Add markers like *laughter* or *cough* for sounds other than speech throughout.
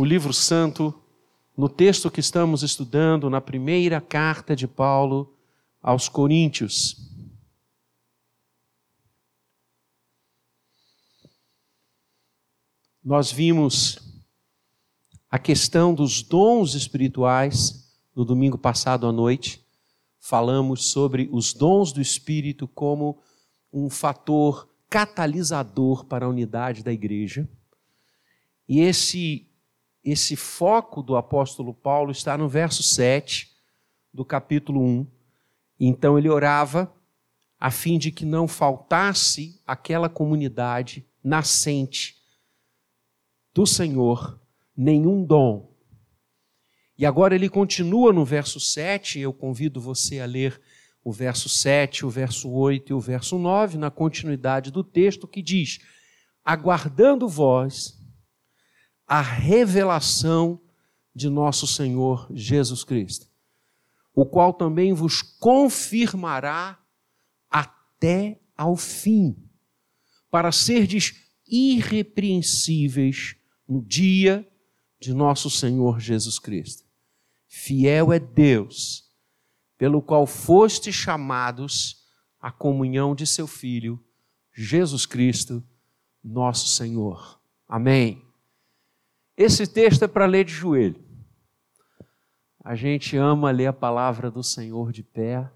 o livro santo no texto que estamos estudando, na primeira carta de Paulo aos Coríntios. Nós vimos a questão dos dons espirituais no domingo passado à noite. Falamos sobre os dons do Espírito como um fator catalisador para a unidade da igreja. E esse esse foco do apóstolo Paulo está no verso 7 do capítulo 1. Então ele orava a fim de que não faltasse aquela comunidade nascente do Senhor nenhum dom. E agora ele continua no verso 7, eu convido você a ler o verso 7, o verso 8 e o verso 9, na continuidade do texto, que diz: Aguardando vós a revelação de nosso Senhor Jesus Cristo, o qual também vos confirmará até ao fim, para serdes irrepreensíveis no dia de nosso Senhor Jesus Cristo. Fiel é Deus, pelo qual fostes chamados à comunhão de seu Filho, Jesus Cristo, nosso Senhor. Amém. Esse texto é para ler de joelho. A gente ama ler a palavra do Senhor de pé,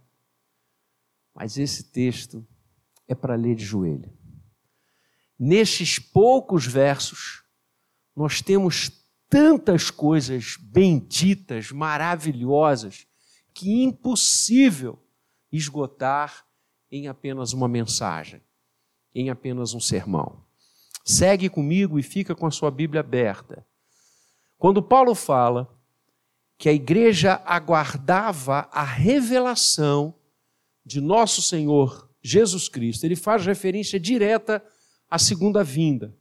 mas esse texto é para ler de joelho. Nestes poucos versos, nós temos tantas coisas benditas, maravilhosas, que é impossível esgotar em apenas uma mensagem, em apenas um sermão. Segue comigo e fica com a sua Bíblia aberta quando Paulo fala que a igreja aguardava a revelação de nosso Senhor Jesus Cristo, ele faz referência direta à segunda vinda,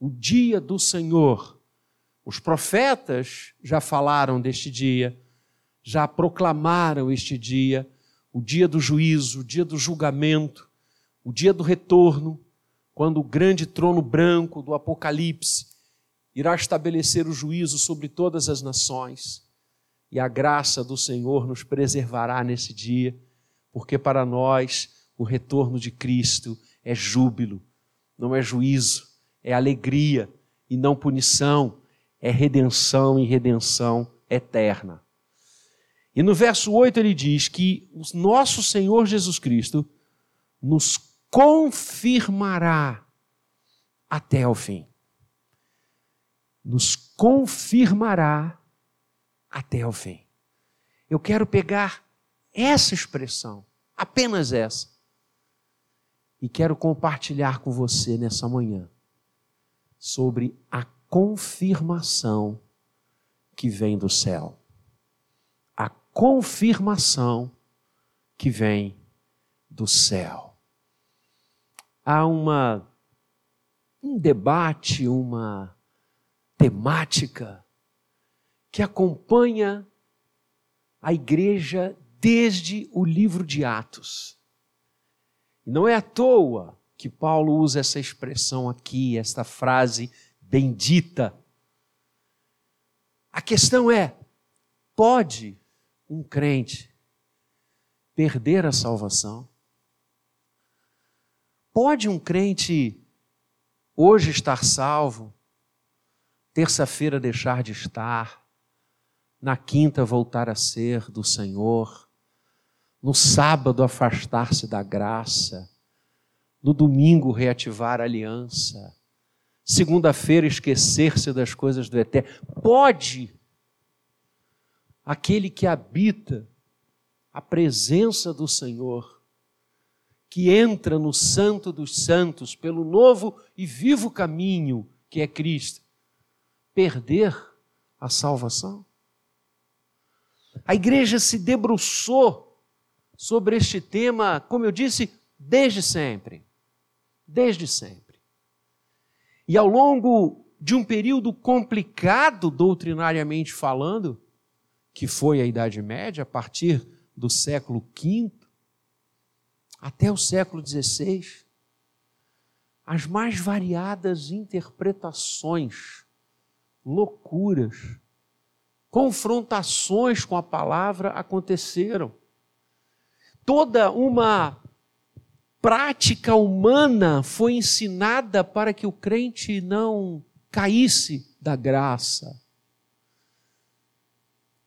o dia do Senhor. Os profetas já falaram deste dia, já proclamaram este dia, o dia do juízo, o dia do julgamento, o dia do retorno, quando o grande trono branco do Apocalipse irá estabelecer o juízo sobre todas as nações, e a graça do Senhor nos preservará nesse dia, porque para nós o retorno de Cristo é júbilo, não é juízo, é alegria e não punição, é redenção e redenção eterna. E no verso 8 ele diz que o nosso Senhor Jesus Cristo nos confirmará até o fim nos confirmará até o fim. Eu quero pegar essa expressão, apenas essa, e quero compartilhar com você nessa manhã sobre a confirmação que vem do céu. A confirmação que vem do céu. Há uma um debate, uma temática que acompanha a igreja desde o livro de Atos. E não é à toa que Paulo usa essa expressão aqui, esta frase bendita. A questão é: pode um crente perder a salvação? Pode um crente hoje estar salvo terça-feira deixar de estar, na quinta voltar a ser do Senhor, no sábado afastar-se da graça, no domingo reativar a aliança, segunda-feira esquecer-se das coisas do eterno. Pode aquele que habita a presença do Senhor, que entra no Santo dos Santos pelo novo e vivo caminho que é Cristo, perder a salvação? A igreja se debruçou sobre este tema, como eu disse, desde sempre. Desde sempre. E ao longo de um período complicado, doutrinariamente falando, que foi a Idade Média, a partir do século V até o século XVI, as mais variadas interpretações loucuras, confrontações com a palavra aconteceram. Toda uma prática humana foi ensinada para que o crente não caísse da graça.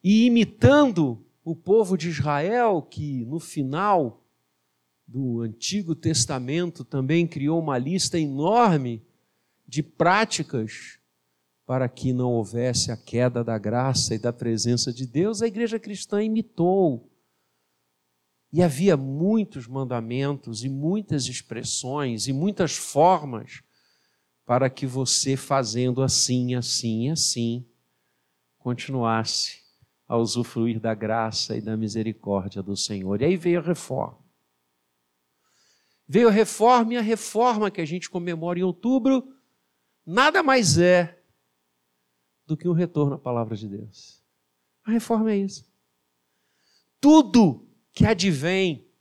E imitando o povo de Israel, que no final do Antigo Testamento também criou uma lista enorme de práticas para que não houvesse a queda da graça e da presença de Deus, a igreja cristã imitou. E havia muitos mandamentos e muitas expressões e muitas formas para que você, fazendo assim, assim, assim, continuasse a usufruir da graça e da misericórdia do Senhor. E aí veio a reforma. Veio a reforma e a reforma que a gente comemora em outubro nada mais é do que um retorno à palavra de Deus. A reforma é isso. Tudo que advém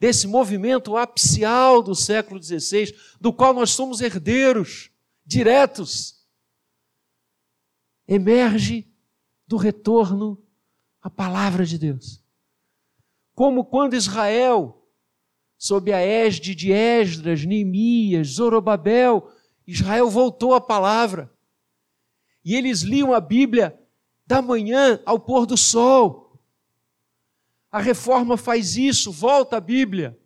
desse movimento apicial do século XVI, do qual nós somos herdeiros diretos, emerge do retorno à palavra de Deus. Como quando Israel, sob a égide de Esdras, Neemias, Zorobabel, Israel voltou à palavra. E eles liam a Bíblia da manhã ao pôr do sol. A reforma faz isso, volta à Bíblia.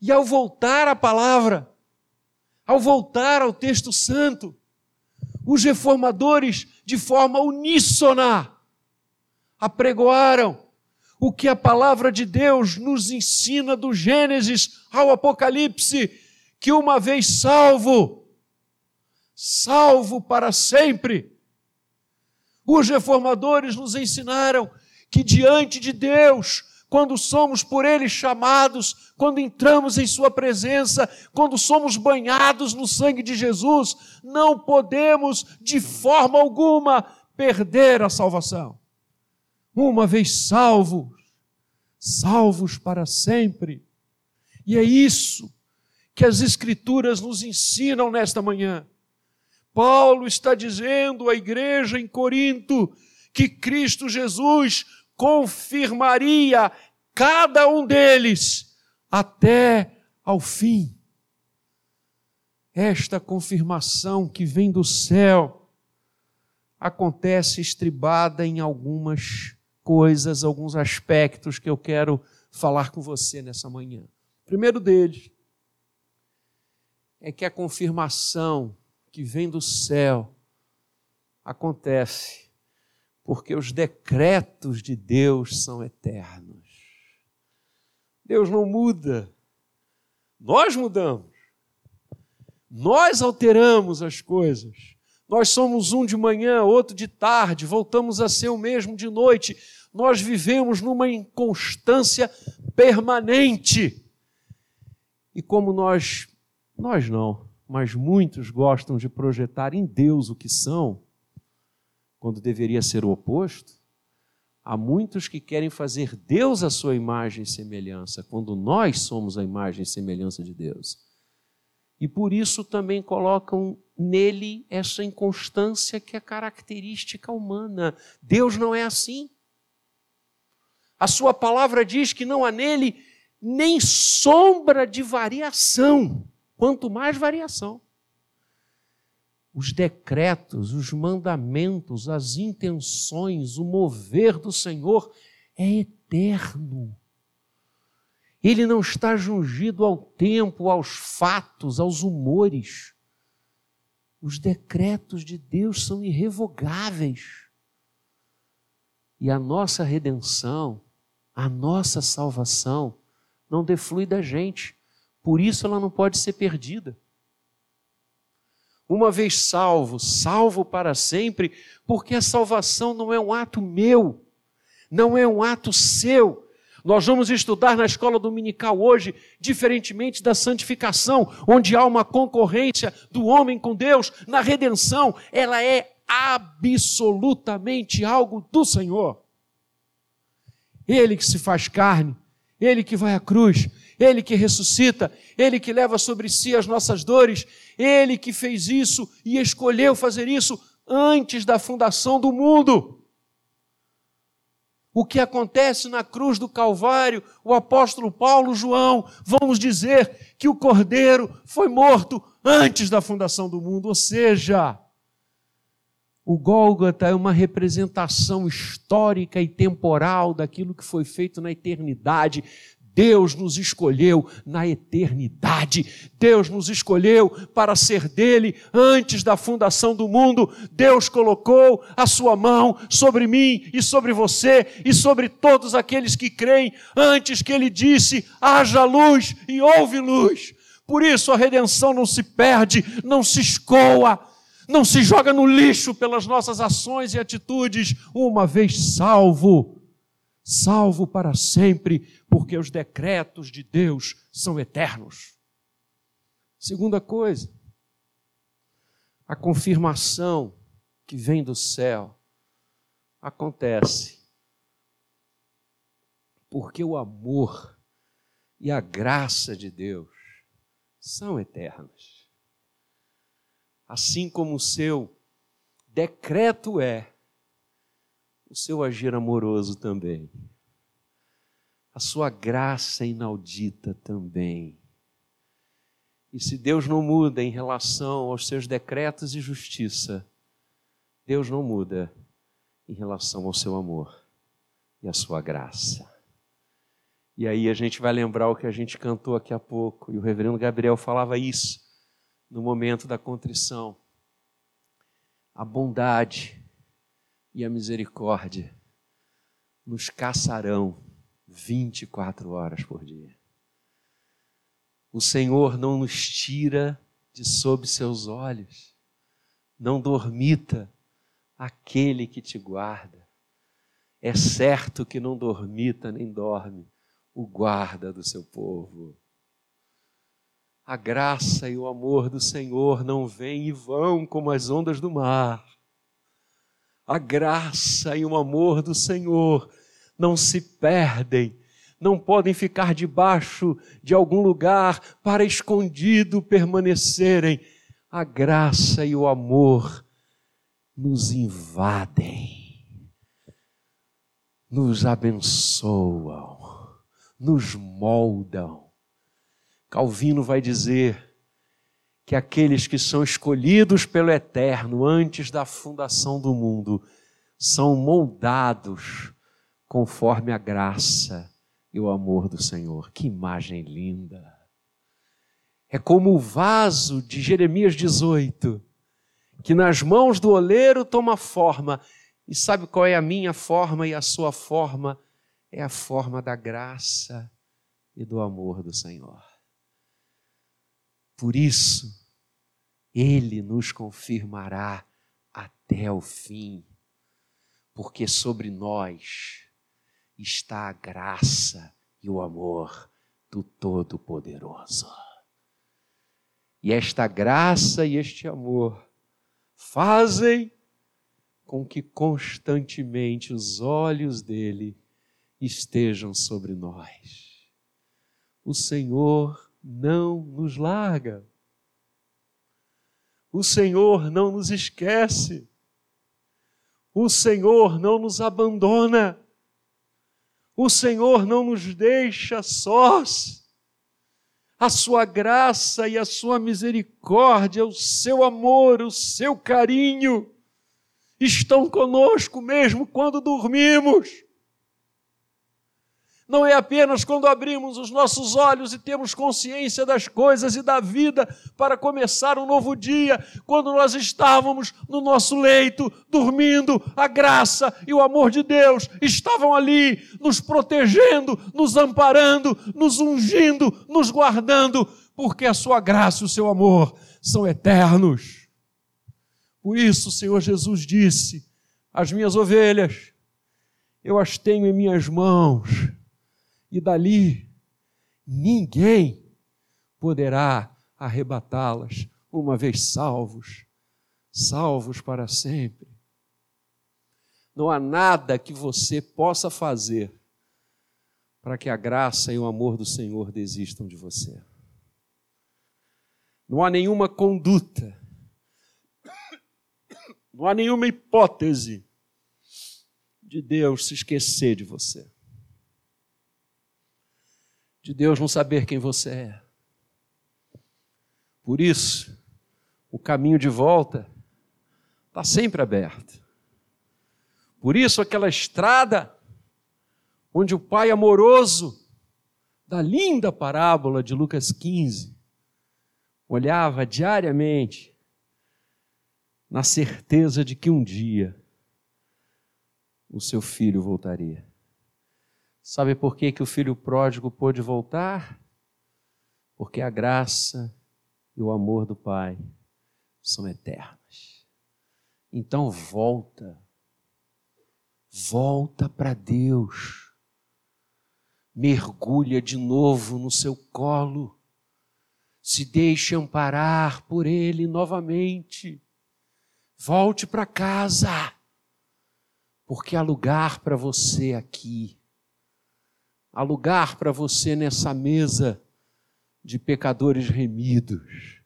E ao voltar à palavra, ao voltar ao texto santo, os reformadores, de forma uníssona, apregoaram o que a palavra de Deus nos ensina do Gênesis ao Apocalipse, que uma vez salvo, salvo para sempre. Os reformadores nos ensinaram que diante de Deus, quando somos por Ele chamados, quando entramos em Sua presença, quando somos banhados no sangue de Jesus, não podemos de forma alguma perder a salvação. Uma vez salvos, salvos para sempre. E é isso que as Escrituras nos ensinam nesta manhã. Paulo está dizendo à igreja em Corinto que Cristo Jesus confirmaria cada um deles até ao fim. Esta confirmação que vem do céu acontece estribada em algumas coisas, alguns aspectos que eu quero falar com você nessa manhã. O primeiro deles é que a confirmação que vem do céu acontece porque os decretos de Deus são eternos. Deus não muda, nós mudamos, nós alteramos as coisas. Nós somos um de manhã, outro de tarde, voltamos a ser o mesmo de noite. Nós vivemos numa inconstância permanente. E como nós, nós não, mas muitos gostam de projetar em Deus o que são, quando deveria ser o oposto. Há muitos que querem fazer Deus a sua imagem e semelhança, quando nós somos a imagem e semelhança de Deus. E por isso também colocam nele essa inconstância que é característica humana. Deus não é assim. A sua palavra diz que não há nele nem sombra de variação, quanto mais variação os decretos, os mandamentos, as intenções, o mover do Senhor é eterno. Ele não está jungido ao tempo, aos fatos, aos humores. Os decretos de Deus são irrevogáveis. E a nossa redenção, a nossa salvação, não deflui da gente. Por isso ela não pode ser perdida uma vez salvo, salvo para sempre, porque a salvação não é um ato meu, não é um ato seu. Nós vamos estudar na escola dominical hoje, diferentemente da santificação, onde há uma concorrência do homem com Deus, na redenção, ela é absolutamente algo do Senhor. Ele que se faz carne, ele que vai à cruz, ele que ressuscita, Ele que leva sobre si as nossas dores, Ele que fez isso e escolheu fazer isso antes da fundação do mundo. O que acontece na cruz do Calvário, o apóstolo Paulo, João, vamos dizer que o cordeiro foi morto antes da fundação do mundo, ou seja, o Gólgota é uma representação histórica e temporal daquilo que foi feito na eternidade. Deus nos escolheu na eternidade. Deus nos escolheu para ser dele antes da fundação do mundo. Deus colocou a sua mão sobre mim e sobre você e sobre todos aqueles que creem antes que ele disse: haja luz e houve luz. Por isso a redenção não se perde, não se escoa, não se joga no lixo pelas nossas ações e atitudes, uma vez salvo, salvo para sempre, porque os decretos de Deus são eternos. Segunda coisa, a confirmação que vem do céu acontece porque o amor e a graça de Deus são eternos assim como o seu decreto é, o seu agir amoroso também. A sua graça inaudita também. E se Deus não muda em relação aos seus decretos e justiça, Deus não muda em relação ao seu amor e à sua graça. E aí a gente vai lembrar o que a gente cantou aqui a pouco, e o reverendo Gabriel falava isso no momento da contrição. A bondade e a misericórdia nos caçarão 24 horas por dia. O Senhor não nos tira de sob seus olhos, não dormita aquele que te guarda. É certo que não dormita nem dorme o guarda do seu povo. A graça e o amor do Senhor não vêm e vão como as ondas do mar. A graça e o amor do Senhor não se perdem, não podem ficar debaixo de algum lugar para escondido permanecerem. A graça e o amor nos invadem, nos abençoam, nos moldam Calvino vai dizer que aqueles que são escolhidos pelo Eterno antes da fundação do mundo são moldados conforme a graça e o amor do Senhor. Que imagem linda! É como o vaso de Jeremias 18, que nas mãos do oleiro toma forma. E sabe qual é a minha forma e a sua forma? É a forma da graça e do amor do Senhor. Por isso, Ele nos confirmará até o fim, porque sobre nós está a graça e o amor do Todo-Poderoso. E esta graça e este amor fazem com que constantemente os olhos dele estejam sobre nós. O Senhor não nos larga. O Senhor não nos esquece. O Senhor não nos abandona. O Senhor não nos deixa sós. A sua graça e a sua misericórdia, o seu amor, o seu carinho estão conosco mesmo quando dormimos não é apenas quando abrimos os nossos olhos e temos consciência das coisas e da vida para começar um novo dia, quando nós estávamos no nosso leito, dormindo, a graça e o amor de Deus estavam ali, nos protegendo, nos amparando, nos ungindo, nos guardando, porque a sua graça e o seu amor são eternos. Por isso, o Senhor Jesus disse: As minhas ovelhas, eu as tenho em minhas mãos e dali ninguém poderá arrebatá-las, uma vez salvos, salvos para sempre. Não há nada que você possa fazer para que a graça e o amor do Senhor desistam de você. Não há nenhuma conduta, Não há nenhuma hipótese de Deus se esquecer de você. De Deus não saber quem você é. Por isso, o caminho de volta está sempre aberto. Por isso, aquela estrada onde o Pai amoroso da linda parábola de Lucas 15 olhava diariamente na certeza de que um dia o seu filho voltaria. Sabe por que, que o filho pródigo pôde voltar? Porque a graça e o amor do Pai são eternos. Então volta, volta para Deus, mergulha de novo no seu colo, se deixe amparar por Ele novamente, volte para casa porque há lugar para você aqui, há lugar para você nessa mesa de pecadores remidos,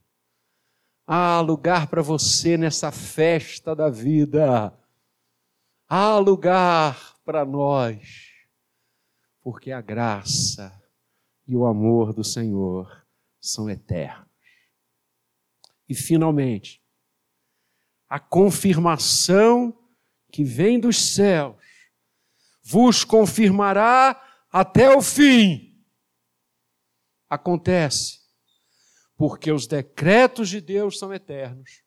há lugar para você nessa festa da vida, há lugar para nós, porque a graça e o amor do Senhor são eternos. E finalmente, a confirmação que vem dos céus vos confirmará até o fim. Acontece porque os decretos de Deus são eternos,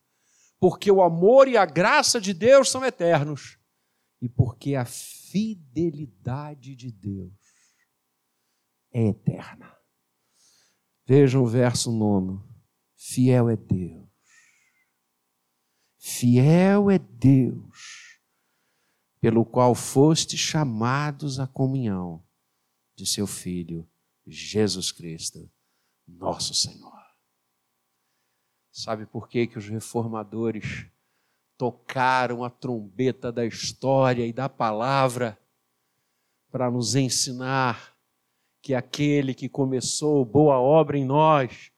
porque o amor e a graça de Deus são eternos e porque a fidelidade de Deus é eterna. Vejam o verso nono. Fiel é Deus. Fiel é Deus pelo qual foste chamados à comunhão de seu Filho, Jesus Cristo, nosso Senhor. Sabe por que, que os reformadores tocaram a trombeta da história e da palavra para nos ensinar que aquele que começou boa obra em nós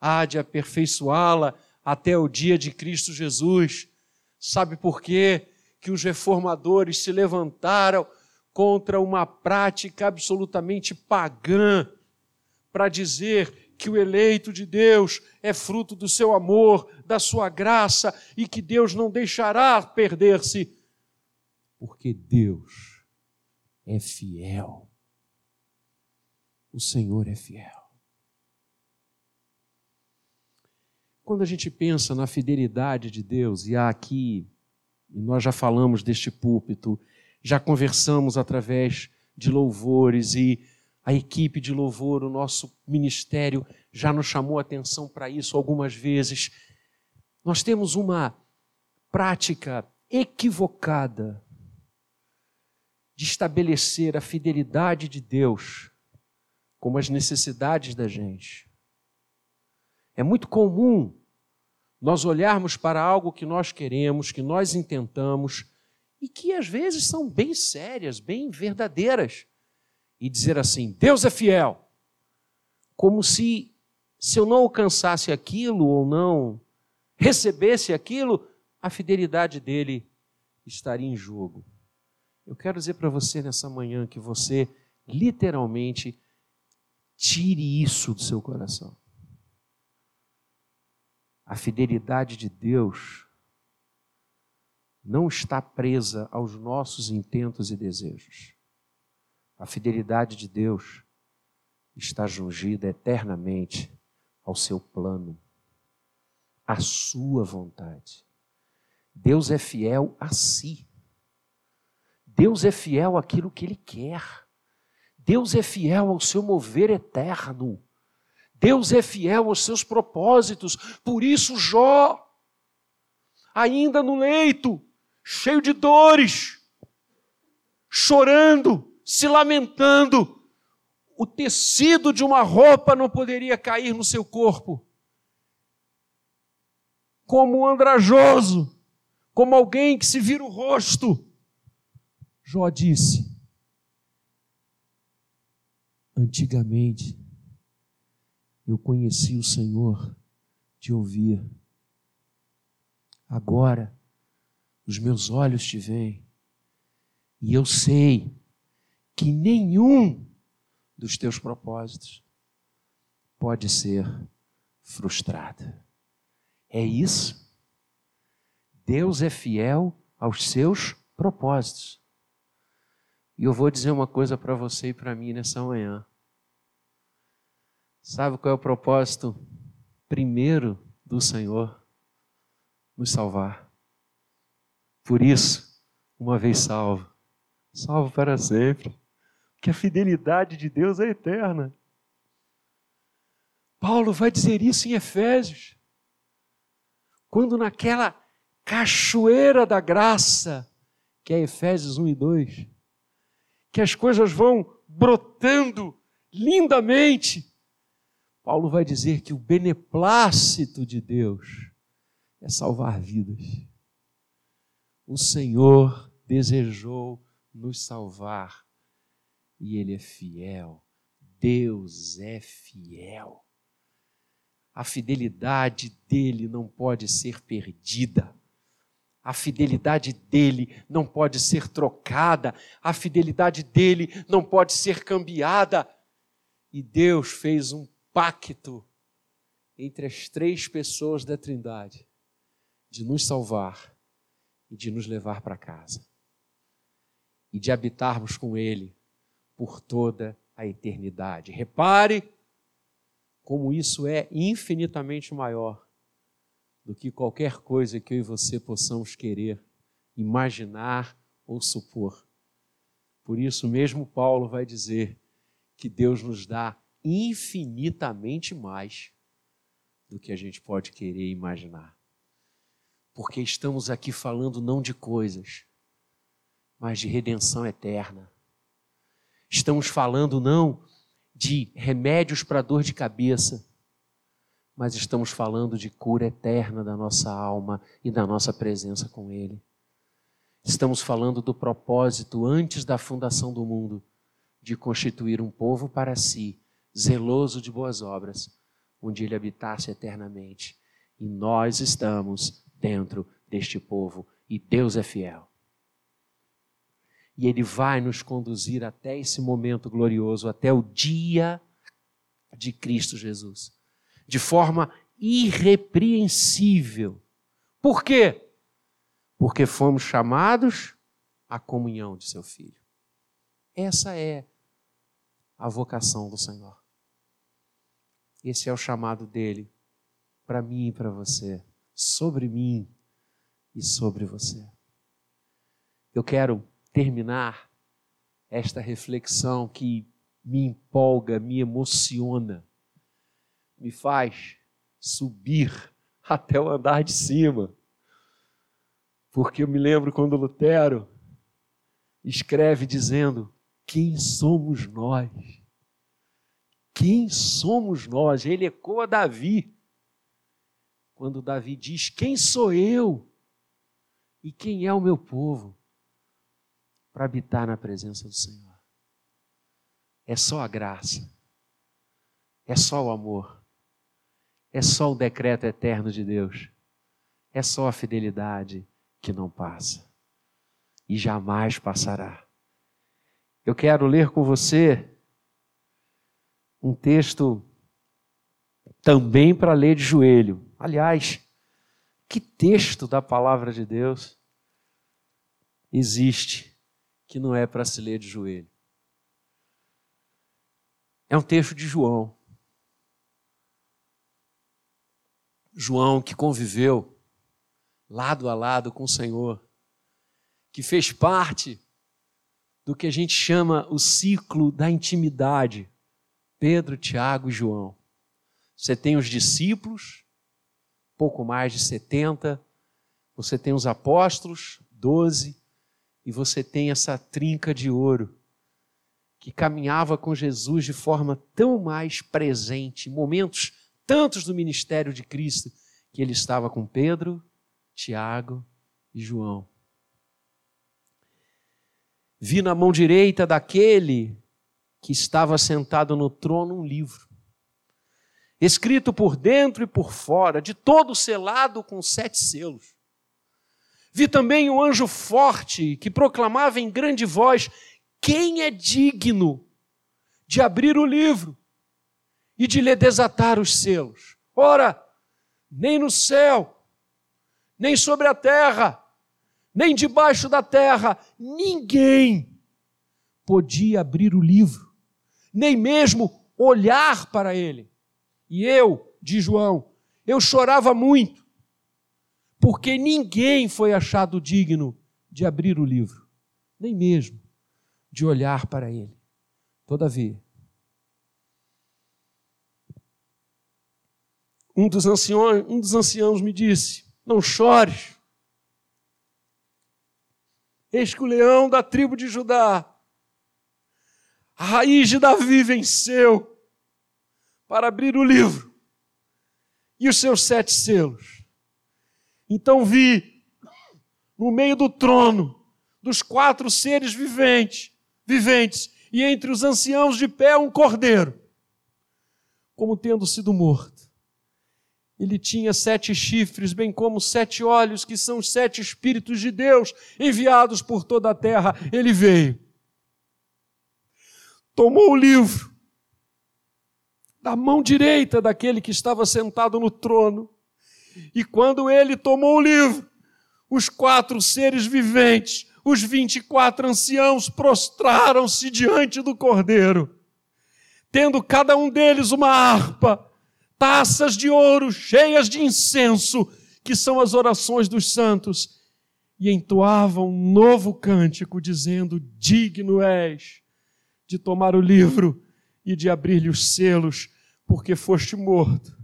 há de aperfeiçoá-la até o dia de Cristo Jesus? Sabe por quê? que os reformadores se levantaram contra uma prática absolutamente pagã para dizer que o eleito de Deus é fruto do seu amor, da sua graça e que Deus não deixará perder-se, porque Deus é fiel. O Senhor é fiel. Quando a gente pensa na fidelidade de Deus, e há aqui e nós já falamos deste púlpito, já conversamos através de louvores e a equipe de louvor, o nosso ministério já nos chamou atenção para isso algumas vezes. Nós temos uma prática equivocada de estabelecer a fidelidade de Deus como as necessidades da gente. É muito comum nós olharmos para algo que nós queremos, que nós intentamos, e que às vezes são bem sérias, bem verdadeiras, e dizer assim: Deus é fiel. Como se, se eu não alcançasse aquilo ou não recebesse aquilo, a fidelidade dele estaria em jogo. Eu quero dizer para você nessa manhã que você literalmente tire isso do seu coração. A fidelidade de Deus não está presa aos nossos intentos e desejos. A fidelidade de Deus está jungida eternamente ao seu plano, à sua vontade. Deus é fiel a si. Deus é fiel àquilo que Ele quer. Deus é fiel ao seu mover eterno. Deus é fiel aos seus propósitos. Por isso, Jó, ainda no leito, cheio de dores, chorando, se lamentando, o tecido de uma roupa não poderia cair no seu corpo. Como um andrajoso, como alguém que se vira o rosto. Jó disse: Antigamente, eu conheci o Senhor de ouvir. Agora, os meus olhos te veem, e eu sei que nenhum dos teus propósitos pode ser frustrado. É isso. Deus é fiel aos seus propósitos. E eu vou dizer uma coisa para você e para mim nessa manhã. Sabe qual é o propósito primeiro do Senhor? Nos salvar. Por isso, uma vez salvo, salvo para sempre. Porque a fidelidade de Deus é eterna. Paulo vai dizer isso em Efésios. Quando naquela cachoeira da graça, que é Efésios 1 e 2, que as coisas vão brotando lindamente. Paulo vai dizer que o beneplácito de Deus é salvar vidas. O Senhor desejou nos salvar e Ele é fiel. Deus é fiel. A fidelidade dele não pode ser perdida. A fidelidade dele não pode ser trocada, a fidelidade dele não pode ser cambiada. E Deus fez um pacto entre as três pessoas da Trindade de nos salvar e de nos levar para casa e de habitarmos com Ele por toda a eternidade. Repare como isso é infinitamente maior do que qualquer coisa que eu e você possamos querer, imaginar ou supor. Por isso mesmo Paulo vai dizer que Deus nos dá infinitamente mais do que a gente pode querer imaginar. Porque estamos aqui falando não de coisas, mas de redenção eterna. Estamos falando não de remédios para dor de cabeça, mas estamos falando de cura eterna da nossa alma e da nossa presença com Ele. Estamos falando do propósito antes da fundação do mundo de constituir um povo para si, zeloso de boas obras, onde Ele habitasse eternamente. E nós estamos dentro deste povo e Deus é fiel. E Ele vai nos conduzir até esse momento glorioso, até o dia de Cristo Jesus de forma irrepreensível. Por quê? Porque fomos chamados à comunhão de seu filho. Essa é a vocação do Senhor. Esse é o chamado dele para mim e para você, sobre mim e sobre você. Eu quero terminar esta reflexão que me empolga, me emociona me faz subir *laughs* até o andar de cima. Porque eu me lembro quando Lutero escreve dizendo: Quem somos nós? Quem somos nós? Ele ecoa Davi. Quando Davi diz: Quem sou eu? E quem é o meu povo? Para habitar na presença do Senhor. É só a graça. É só o amor. É só o decreto eterno de Deus. É só a fidelidade que não passa e jamais passará. Eu quero ler com você um texto também para ler de joelho. Aliás, que texto da palavra de Deus existe que não é para se ler de joelho? É um texto de João. João, que conviveu lado a lado com o Senhor, que fez parte do que a gente chama o ciclo da intimidade. Pedro, Tiago e João. Você tem os discípulos, pouco mais de 70, você tem os apóstolos, 12, e você tem essa trinca de ouro que caminhava com Jesus de forma tão mais presente, momentos tantos do ministério de Cristo, que ele estava com Pedro, Tiago e João. Vi na mão direita daquele que estava sentado no trono um livro, escrito por dentro e por fora, de todo selado com sete selos. Vi também um anjo forte que proclamava em grande voz: Quem é digno de abrir o livro e de lhe desatar os selos? Ora, nem no céu, nem sobre a terra, nem debaixo da terra, ninguém podia abrir o livro, nem mesmo olhar para ele. E eu, de João, eu chorava muito, porque ninguém foi achado digno de abrir o livro, nem mesmo de olhar para ele. Todavia, um dos anciões, um dos anciãos me disse: Não chores. Eis que o leão da tribo de Judá, a raiz de Davi venceu para abrir o livro e os seus sete selos. Então vi no meio do trono dos quatro seres viventes, viventes, e entre os anciãos de pé um cordeiro, como tendo sido morto. Ele tinha sete chifres, bem como sete olhos, que são os sete Espíritos de Deus enviados por toda a terra. Ele veio, tomou o livro da mão direita daquele que estava sentado no trono, e quando ele tomou o livro, os quatro seres viventes, os vinte e quatro anciãos, prostraram-se diante do cordeiro, tendo cada um deles uma harpa taças de ouro cheias de incenso, que são as orações dos santos, e entoavam um novo cântico, dizendo: Digno és de tomar o livro e de abrir-lhe os selos, porque foste morto,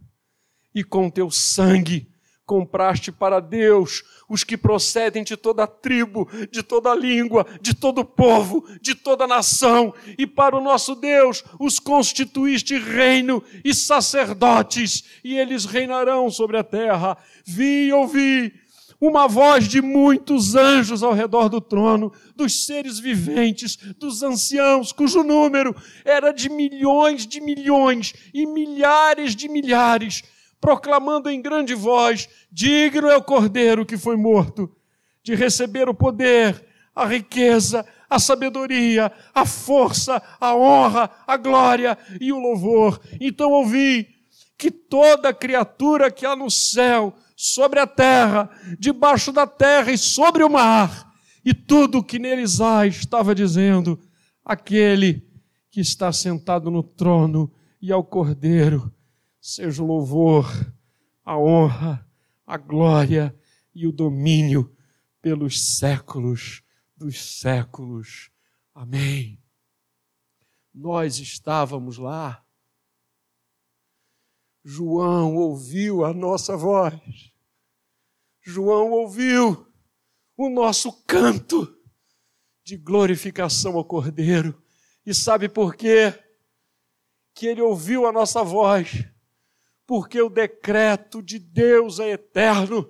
e com teu sangue compraste para Deus os que procedem de toda tribo, de toda língua, de todo povo, de toda nação, e para o nosso Deus os constituíste reino e sacerdotes, e eles reinarão sobre a terra. Vi e ouvi uma voz de muitos anjos ao redor do trono, dos seres viventes, dos anciãos, cujo número era de milhões de milhões e milhares de milhares proclamando em grande voz: Digno é o cordeiro que foi morto de receber o poder, a riqueza, a sabedoria, a força, a honra, a glória e o louvor. Então ouvi que toda criatura que há no céu, sobre a terra, debaixo da terra e sobre o mar, e tudo que neles há, estava dizendo: aquele que está sentado no trono e ao cordeiro seja o louvor, a honra, a glória e o domínio pelos séculos dos séculos. Amém. Nós estávamos lá. João ouviu a nossa voz. João ouviu o nosso canto de glorificação ao Cordeiro. E sabe por quê? Que ele ouviu a nossa voz porque o decreto de Deus é eterno.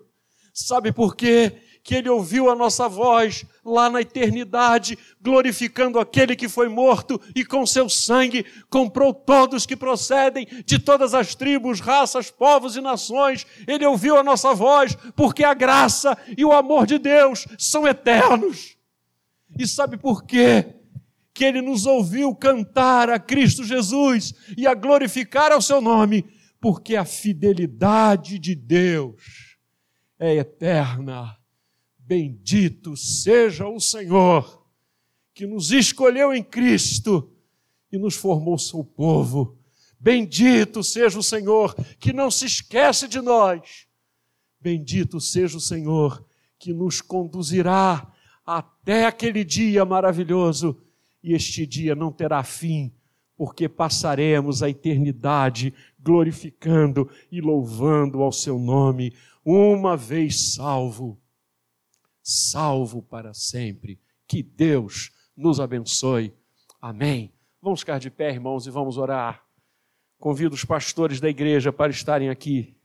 Sabe por quê? Que ele ouviu a nossa voz lá na eternidade, glorificando aquele que foi morto e com seu sangue comprou todos que procedem de todas as tribos, raças, povos e nações. Ele ouviu a nossa voz porque a graça e o amor de Deus são eternos. E sabe por quê? Que ele nos ouviu cantar a Cristo Jesus e a glorificar ao seu nome porque a fidelidade de Deus é eterna. Bendito seja o Senhor, que nos escolheu em Cristo e nos formou seu povo. Bendito seja o Senhor, que não se esquece de nós. Bendito seja o Senhor, que nos conduzirá até aquele dia maravilhoso, e este dia não terá fim porque passaremos a eternidade glorificando e louvando ao seu nome, uma vez salvo, salvo para sempre. Que Deus nos abençoe. Amém. Vamos ficar de pé, irmãos, e vamos orar. Convido os pastores da igreja para estarem aqui.